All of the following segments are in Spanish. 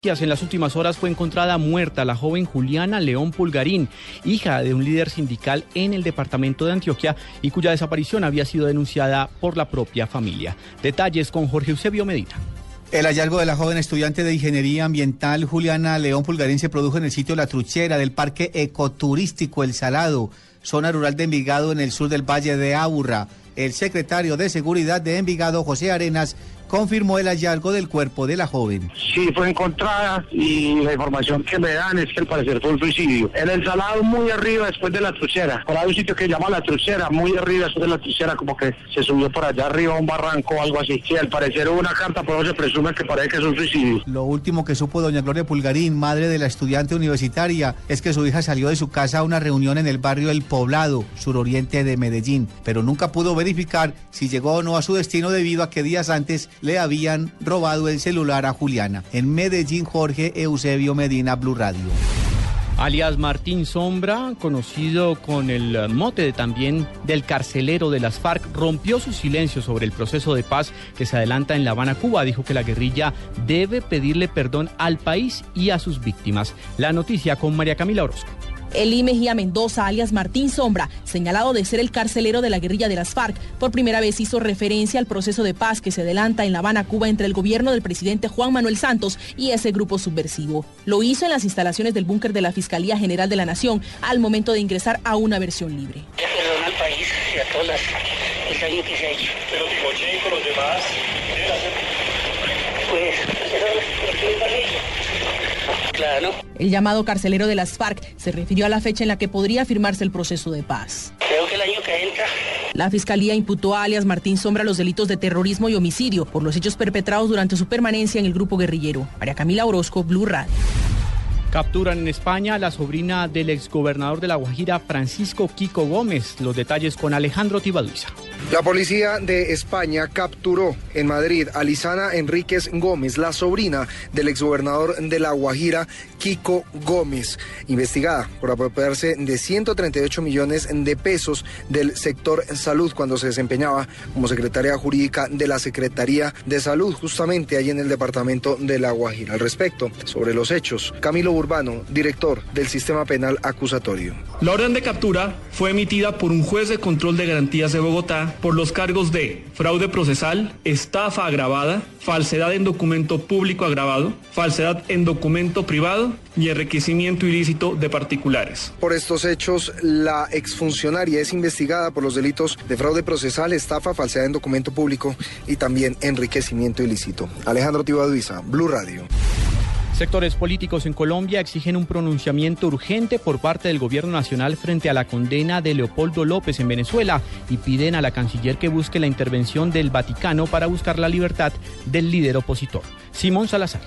En las últimas horas fue encontrada muerta la joven Juliana León Pulgarín, hija de un líder sindical en el departamento de Antioquia y cuya desaparición había sido denunciada por la propia familia. Detalles con Jorge Eusebio Medina. El hallazgo de la joven estudiante de Ingeniería Ambiental Juliana León Pulgarín se produjo en el sitio La Truchera del Parque Ecoturístico El Salado, zona rural de Envigado en el sur del Valle de Aburra. El secretario de Seguridad de Envigado, José Arenas, confirmó el hallazgo del cuerpo de la joven. Sí, fue encontrada y la información que me dan es que al parecer fue un suicidio. En el salado muy arriba después de la truchera. Por ahí un sitio que se llama la truchera, muy arriba después de la truchera, como que se subió por allá arriba a un barranco o algo así. Sí, al parecer hubo una carta, pero se presume que parece que es un suicidio. Lo último que supo doña Gloria Pulgarín, madre de la estudiante universitaria, es que su hija salió de su casa a una reunión en el barrio El Poblado, suroriente de Medellín, pero nunca pudo verificar si llegó o no a su destino debido a que días antes le habían robado el celular a Juliana. En Medellín, Jorge Eusebio Medina, Blue Radio. alias Martín Sombra, conocido con el mote de también del carcelero de las FARC, rompió su silencio sobre el proceso de paz que se adelanta en La Habana, Cuba. Dijo que la guerrilla debe pedirle perdón al país y a sus víctimas. La noticia con María Camila Orozco. Eli Mejía Mendoza, alias Martín Sombra, señalado de ser el carcelero de la guerrilla de las FARC, por primera vez hizo referencia al proceso de paz que se adelanta en La Habana, Cuba, entre el gobierno del presidente Juan Manuel Santos y ese grupo subversivo. Lo hizo en las instalaciones del búnker de la Fiscalía General de la Nación al momento de ingresar a una versión libre. Perdona al país y a todas las, el daño que se ha hecho. Pero los demás, Pues, El llamado carcelero de las FARC se refirió a la fecha en la que podría firmarse el proceso de paz. Creo que el año que entra. La fiscalía imputó a alias Martín Sombra los delitos de terrorismo y homicidio por los hechos perpetrados durante su permanencia en el grupo guerrillero. María Camila Orozco, Blue Radio. Capturan en España a la sobrina del exgobernador de La Guajira, Francisco Kiko Gómez. Los detalles con Alejandro Tibaduiza. La policía de España capturó en Madrid a Lisana Enríquez Gómez, la sobrina del exgobernador de La Guajira, Kiko Gómez, investigada por apropiarse de 138 millones de pesos del sector salud cuando se desempeñaba como secretaria jurídica de la Secretaría de Salud, justamente allí en el departamento de La Guajira. Al respecto, sobre los hechos, Camilo Urbano, director del Sistema Penal Acusatorio. La orden de captura fue emitida por un juez de control de garantías de Bogotá por los cargos de fraude procesal, estafa agravada, falsedad en documento público agravado, falsedad en documento privado y enriquecimiento ilícito de particulares. Por estos hechos, la exfuncionaria es investigada por los delitos de fraude procesal, estafa, falsedad en documento público y también enriquecimiento ilícito. Alejandro Tibaduiza, Blue Radio. Sectores políticos en Colombia exigen un pronunciamiento urgente por parte del gobierno nacional frente a la condena de Leopoldo López en Venezuela y piden a la canciller que busque la intervención del Vaticano para buscar la libertad del líder opositor. Simón Salazar.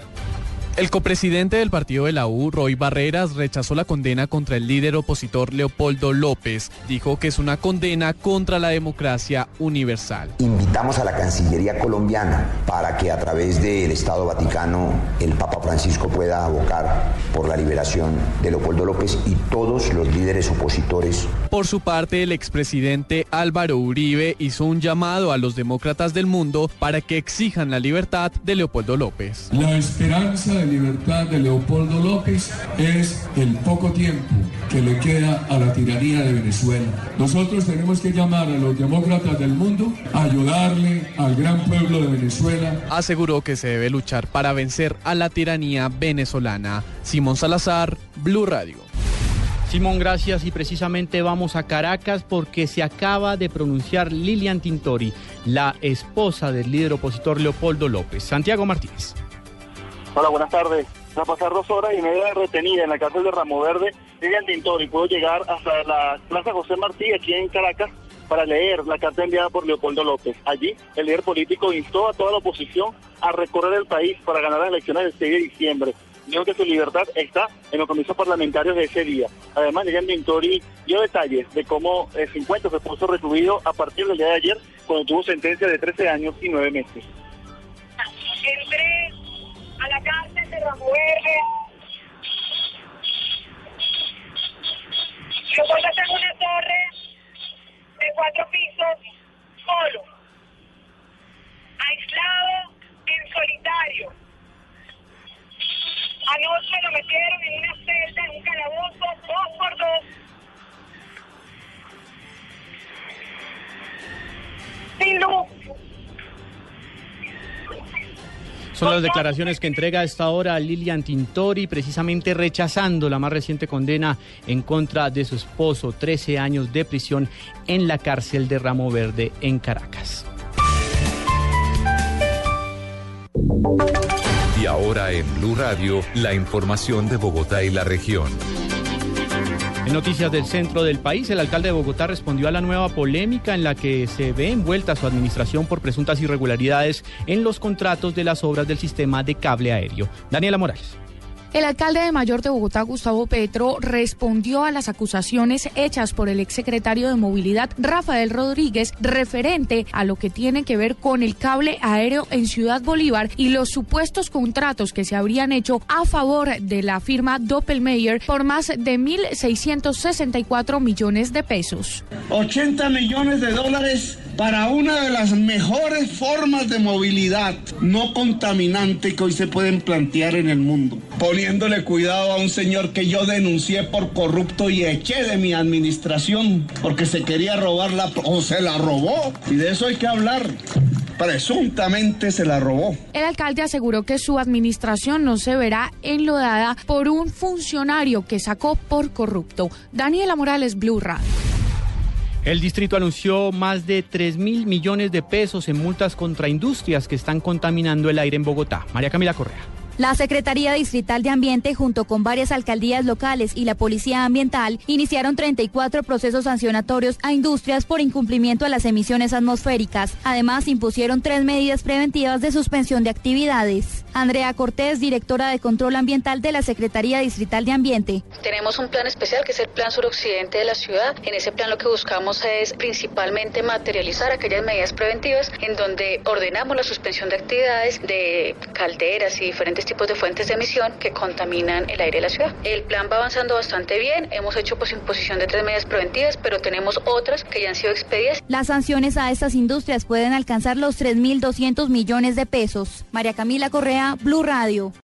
El copresidente del partido de la U, Roy Barreras, rechazó la condena contra el líder opositor Leopoldo López. Dijo que es una condena contra la democracia universal. Invitamos a la Cancillería colombiana para que a través del Estado Vaticano el Papa Francisco pueda abocar por la liberación de Leopoldo López y todos los líderes opositores. Por su parte, el expresidente Álvaro Uribe hizo un llamado a los demócratas del mundo para que exijan la libertad de Leopoldo López. La esperanza de libertad de Leopoldo López es el poco tiempo que le queda a la tiranía de Venezuela. Nosotros tenemos que llamar a los demócratas del mundo a ayudarle al gran pueblo de Venezuela. Aseguró que se debe luchar para vencer a la tiranía venezolana. Simón Salazar, Blue Radio. Simón, gracias y precisamente vamos a Caracas porque se acaba de pronunciar Lilian Tintori, la esposa del líder opositor Leopoldo López. Santiago Martínez. Hola, buenas tardes. Tras pasar dos horas y media retenida en la cárcel de Ramo Verde, Lilian Tintori pudo llegar hasta la Plaza José Martí, aquí en Caracas, para leer la carta enviada por Leopoldo López. Allí, el líder político instó a toda la oposición a recorrer el país para ganar las elecciones del 6 de diciembre. Dijo que su libertad está en los comicios parlamentarios de ese día. Además, Lilian Tintori dio detalles de cómo eh, se encuentra su esposo recluido a partir del día de ayer, cuando tuvo sentencia de 13 años y 9 meses. Anoche lo metieron en una celda, en un calabozo, dos por dos. Sin. Son las declaraciones que entrega a esta hora Lilian Tintori, precisamente rechazando la más reciente condena en contra de su esposo, 13 años de prisión en la cárcel de Ramo Verde en Caracas. Y ahora en Blue Radio, la información de Bogotá y la región. En noticias del centro del país, el alcalde de Bogotá respondió a la nueva polémica en la que se ve envuelta su administración por presuntas irregularidades en los contratos de las obras del sistema de cable aéreo. Daniela Morales. El alcalde de Mayor de Bogotá, Gustavo Petro, respondió a las acusaciones hechas por el exsecretario de Movilidad, Rafael Rodríguez, referente a lo que tiene que ver con el cable aéreo en Ciudad Bolívar y los supuestos contratos que se habrían hecho a favor de la firma Doppelmayr por más de 1.664 millones de pesos. 80 millones de dólares para una de las mejores formas de movilidad no contaminante que hoy se pueden plantear en el mundo. Poniéndole cuidado a un señor que yo denuncié por corrupto y eché de mi administración porque se quería robar la o se la robó. Y de eso hay que hablar. Presuntamente se la robó. El alcalde aseguró que su administración no se verá enlodada por un funcionario que sacó por corrupto. Daniela Morales, Blue Radio. El distrito anunció más de 3 mil millones de pesos en multas contra industrias que están contaminando el aire en Bogotá. María Camila Correa. La Secretaría Distrital de Ambiente, junto con varias alcaldías locales y la Policía Ambiental, iniciaron 34 procesos sancionatorios a industrias por incumplimiento a las emisiones atmosféricas. Además, impusieron tres medidas preventivas de suspensión de actividades. Andrea Cortés, directora de Control Ambiental de la Secretaría Distrital de Ambiente. Tenemos un plan especial que es el Plan Suroccidente de la ciudad. En ese plan lo que buscamos es principalmente materializar aquellas medidas preventivas en donde ordenamos la suspensión de actividades de calderas y diferentes tipos de fuentes de emisión que contaminan el aire de la ciudad. El plan va avanzando bastante bien, hemos hecho pues imposición de tres medidas preventivas, pero tenemos otras que ya han sido expedidas. Las sanciones a estas industrias pueden alcanzar los 3.200 millones de pesos. María Camila Correa, Blue Radio.